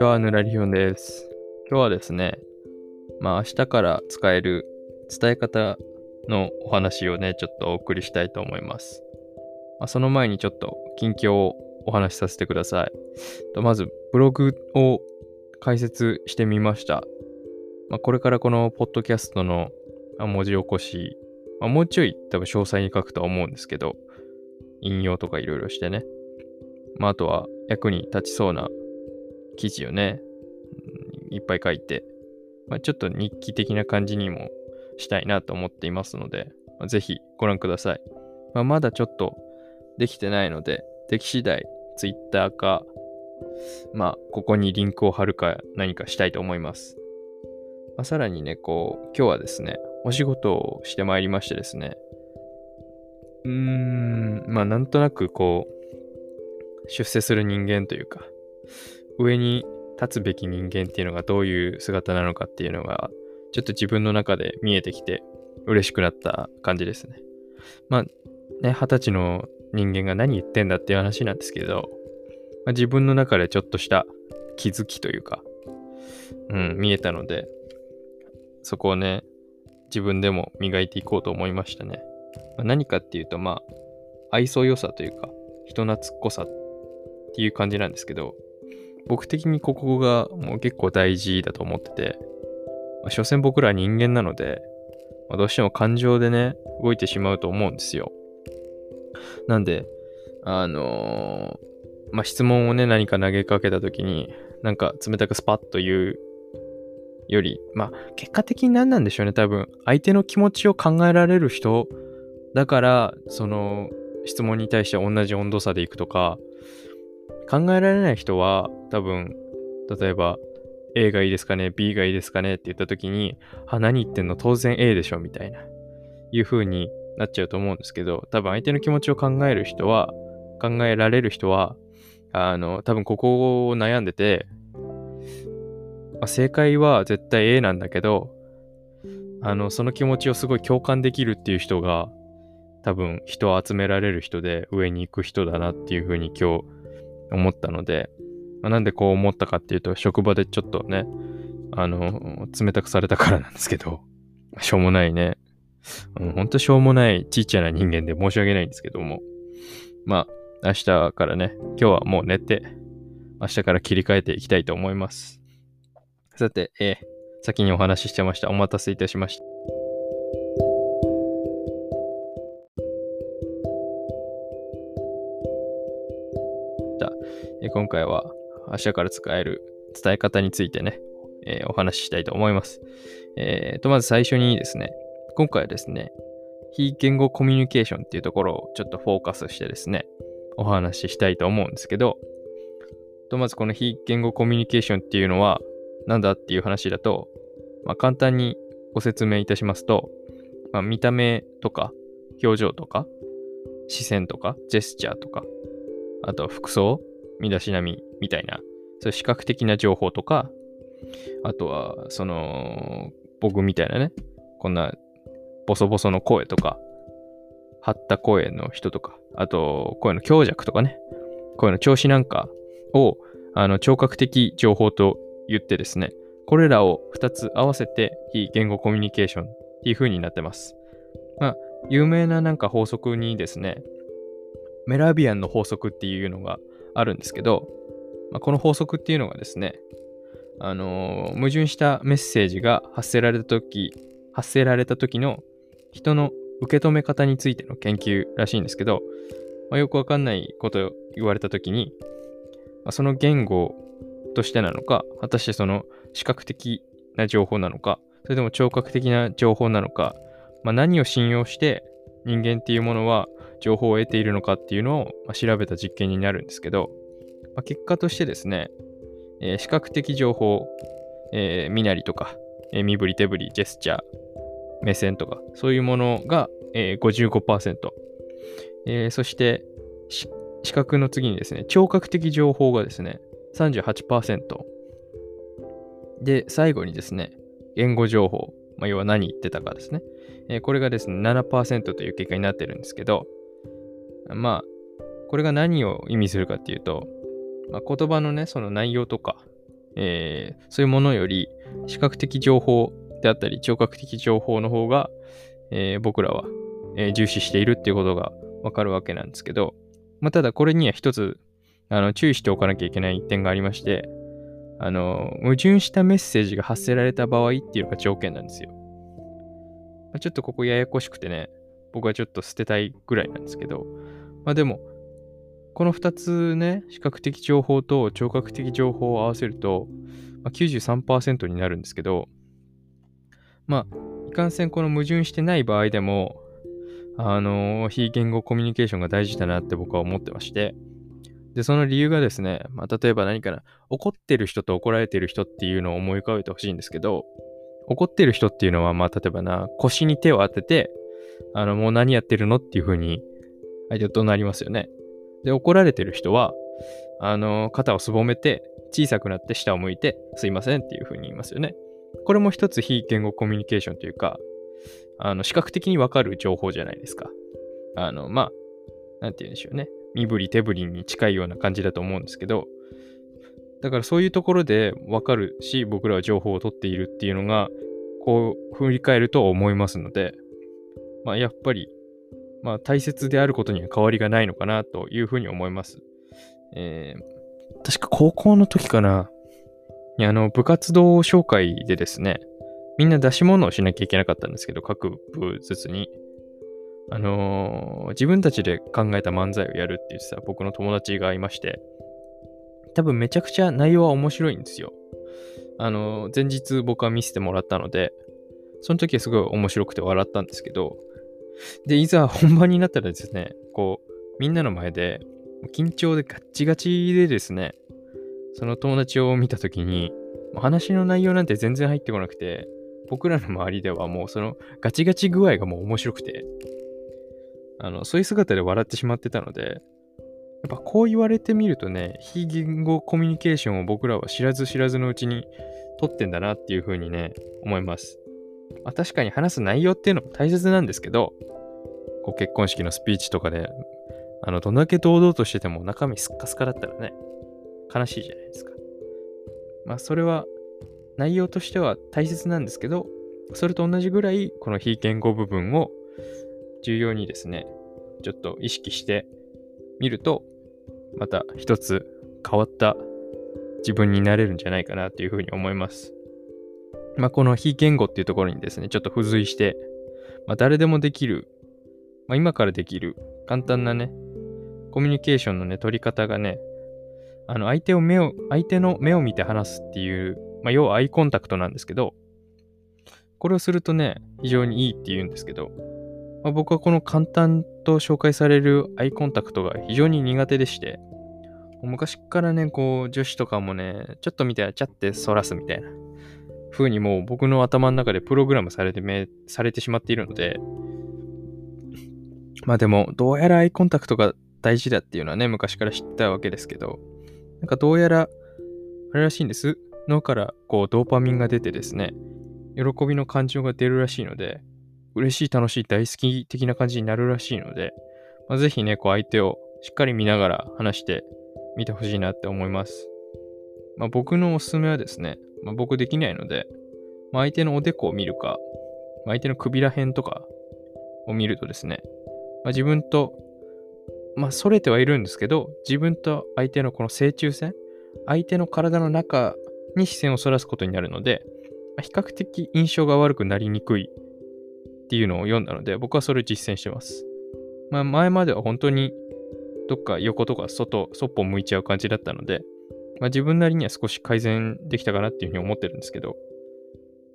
今日はぬらりひょんです。今日はですね、まあ明日から使える伝え方のお話をね、ちょっとお送りしたいと思います。まあ、その前にちょっと近況をお話しさせてください。とまず、ブログを解説してみました。まあ、これからこのポッドキャストの文字起こし、まあ、もうちょい多分詳細に書くとは思うんですけど、引用とかいろいろしてね。まあ、あとは役に立ちそうな記事をね、いっぱい書いて、まあ、ちょっと日記的な感じにもしたいなと思っていますので、まあ、ぜひご覧ください。まあ、まだちょっとできてないので、でき次第 Twitter か、まあ、ここにリンクを貼るか何かしたいと思います。まあ、さらにね、こう、今日はですね、お仕事をしてまいりましてですね、うーん、まあなんとなくこう、出世する人間というか、上に立つべき人間っていうのがどういう姿なのかっていうのが、ちょっと自分の中で見えてきて、嬉しくなった感じですね。まあ、ね、二十歳の人間が何言ってんだっていう話なんですけど、まあ、自分の中でちょっとした気づきというか、うん、見えたので、そこをね、自分でも磨いていこうと思いましたね。まあ、何かっていうと、まあ、愛想良さというか、人懐っこさっていう感じなんですけど、僕的にここがもう結構大事だと思ってて、まあ、所詮僕ら人間なので、まあ、どうしても感情でね、動いてしまうと思うんですよ。なんで、あのー、まあ、質問をね、何か投げかけた時に、なんか冷たくスパッと言うより、まあ、結果的に何なんでしょうね、多分。相手の気持ちを考えられる人だから、その、質問に対して同じ温度差でいくとか、考えられない人は、多分、例えば、A がいいですかね ?B がいいですかねって言った時に、あ、何言ってんの？当然 A でしょみたいな、いう風になっちゃうと思うんですけど、多分相手の気持ちを考える人は、考えられる人は、あの、多分ここを悩んでて、まあ、正解は絶対 A なんだけど、あの、その気持ちをすごい共感できるっていう人が、多分人を集められる人で上に行く人だなっていうふうに今日思ったので、まあ、なんでこう思ったかっていうと、職場でちょっとね、あの、冷たくされたからなんですけど、しょうもないね、うん、ほんとしょうもないちっちゃな人間で申し訳ないんですけども、まあ、明日からね、今日はもう寝て、明日から切り替えていきたいと思います。さて、えー、先にお話ししてました。お待たせいたしました。今回は明日から使える伝え方についてね、えー、お話ししたいと思います。えー、と、まず最初にですね、今回はですね、非言語コミュニケーションっていうところをちょっとフォーカスしてですね、お話ししたいと思うんですけど、とまずこの非言語コミュニケーションっていうのは、なんだっていう話だと、まあ、簡単にご説明いたしますと、まあ、見た目とか表情とか視線とかジェスチャーとかあと服装身だしなみみたいなそういう視覚的な情報とかあとはその僕みたいなねこんなボソボソの声とか張った声の人とかあと声の強弱とかね声の調子なんかをあの聴覚的情報と言ってですね、これらを2つ合わせて非言語コミュニケーションっていう風になってます。まあ、有名ななんか法則にですね、メラビアンの法則っていうのがあるんですけど、まあ、この法則っていうのがですね、あのー、矛盾したメッセージが発せられた時、発せられた時の人の受け止め方についての研究らしいんですけど、まあ、よくわかんないことを言われた時に、まあ、その言語としてなのか、果たしてその視覚的な情報なのか、それとも聴覚的な情報なのか、まあ、何を信用して人間っていうものは情報を得ているのかっていうのを、ま調べた実験になるんですけど、まあ、結果としてですね、えー、視覚的情報、えー、身なりとか、えー、身振り手振り、ジェスチャー、目線とか、そういうものが、えー、55%、えー、そして視覚の次にですね、聴覚的情報がですね、38%。で、最後にですね、言語情報、まあ、要は何言ってたかですね。えー、これがですね、7%という結果になってるんですけど、まあ、これが何を意味するかっていうと、まあ、言葉のね、その内容とか、えー、そういうものより視覚的情報であったり聴覚的情報の方が、えー、僕らは、えー、重視しているっていうことがわかるわけなんですけど、まあ、ただこれには一つあの注意しておかなきゃいけない点がありまして、あの、矛盾したメッセージが発せられた場合っていうのが条件なんですよ。まあ、ちょっとここややこしくてね、僕はちょっと捨てたいぐらいなんですけど、まあでも、この2つね、視覚的情報と聴覚的情報を合わせると、まあ、93%になるんですけど、まあ、いかんせんこの矛盾してない場合でも、あのー、非言語コミュニケーションが大事だなって僕は思ってまして、で、その理由がですね、まあ、例えば何かな、怒ってる人と怒られてる人っていうのを思い浮かべてほしいんですけど、怒ってる人っていうのは、まあ、例えばな、腰に手を当てて、あの、もう何やってるのっていう風に、相手となりますよね。で、怒られてる人は、あの、肩をすぼめて、小さくなって下を向いて、すいませんっていう風に言いますよね。これも一つ非言語コミュニケーションというか、あの、視覚的にわかる情報じゃないですか。あの、まあ、なんて言うんでしょうね。身振り手振りに近いような感じだと思うんですけど、だからそういうところでわかるし、僕らは情報を取っているっていうのが、こう振り返ると思いますので、まあ、やっぱりまあ、大切であることには変わりがないのかなというふうに思います。えー、確か高校の時かな、あの、部活動紹介でですね、みんな出し物をしなきゃいけなかったんですけど、各部ずつに。あのー、自分たちで考えた漫才をやるって言ってた僕の友達がいまして、多分めちゃくちゃ内容は面白いんですよ。あのー、前日僕は見せてもらったので、その時はすごい面白くて笑ったんですけど、で、いざ本番になったらですね、こう、みんなの前で、緊張でガッチガチでですね、その友達を見たときに、話の内容なんて全然入ってこなくて、僕らの周りではもうそのガチガチ具合がもう面白くて、あの、そういう姿で笑ってしまってたので、やっぱこう言われてみるとね、非言語コミュニケーションを僕らは知らず知らずのうちに取ってんだなっていうふうにね、思います。まあ、確かに話す内容っていうのも大切なんですけど、こう結婚式のスピーチとかで、あの、どんだけ堂々としてても中身スッカスカだったらね、悲しいじゃないですか。まあ、それは内容としては大切なんですけど、それと同じぐらい、この非言語部分を重要にですね、ちょっと意識してみると、また一つ変わった自分になれるんじゃないかなというふうに思います。まあ、この非言語っていうところにですね、ちょっと付随して、まあ、誰でもできる、まあ、今からできる簡単なね、コミュニケーションのね、取り方がね、あの、相手を目を、相手の目を見て話すっていう、まあ、要はアイコンタクトなんですけど、これをするとね、非常にいいって言うんですけど、まあ、僕はこの簡単と紹介されるアイコンタクトが非常に苦手でして、昔からね、こう、女子とかもね、ちょっと見たらチャってそらすみたいな。風にもう僕の頭の中でプログラムされてめ、されてしまっているので、まあでも、どうやらアイコンタクトが大事だっていうのはね、昔から知ったわけですけど、なんかどうやら、あれらしいんです。脳からこうドーパミンが出てですね、喜びの感情が出るらしいので、嬉しい、楽しい、大好き的な感じになるらしいので、まあ、ぜひね、こう相手をしっかり見ながら話してみてほしいなって思います。まあ、僕のおすすめはですね、まあ、僕できないので、まあ、相手のおでこを見るか、まあ、相手の首ら辺とかを見るとですね、まあ、自分と、まあ、それてはいるんですけど、自分と相手のこの正中線、相手の体の中に視線をそらすことになるので、まあ、比較的印象が悪くなりにくいっていうのを読んだので、僕はそれを実践してます。まあ、前までは本当にどっか横とか外、そっぽ向いちゃう感じだったので、まあ、自分なりには少し改善できたかなっていうふうに思ってるんですけど、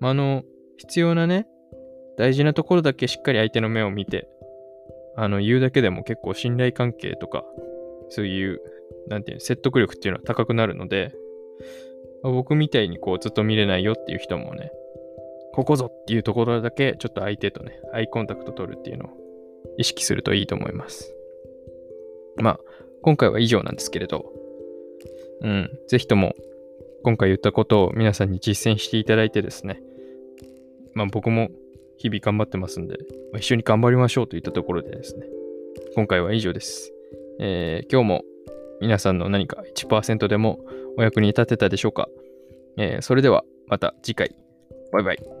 まあ、あの、必要なね、大事なところだけしっかり相手の目を見て、あの、言うだけでも結構信頼関係とか、そういう、なんていう説得力っていうのは高くなるので、まあ、僕みたいにこうずっと見れないよっていう人もね、ここぞっていうところだけちょっと相手とね、アイコンタクト取るっていうのを意識するといいと思います。まあ、今回は以上なんですけれど、うん、ぜひとも今回言ったことを皆さんに実践していただいてですね、まあ僕も日々頑張ってますんで、まあ、一緒に頑張りましょうといったところでですね、今回は以上です。えー、今日も皆さんの何か1%でもお役に立てたでしょうかえーそれではまた次回。バイバイ。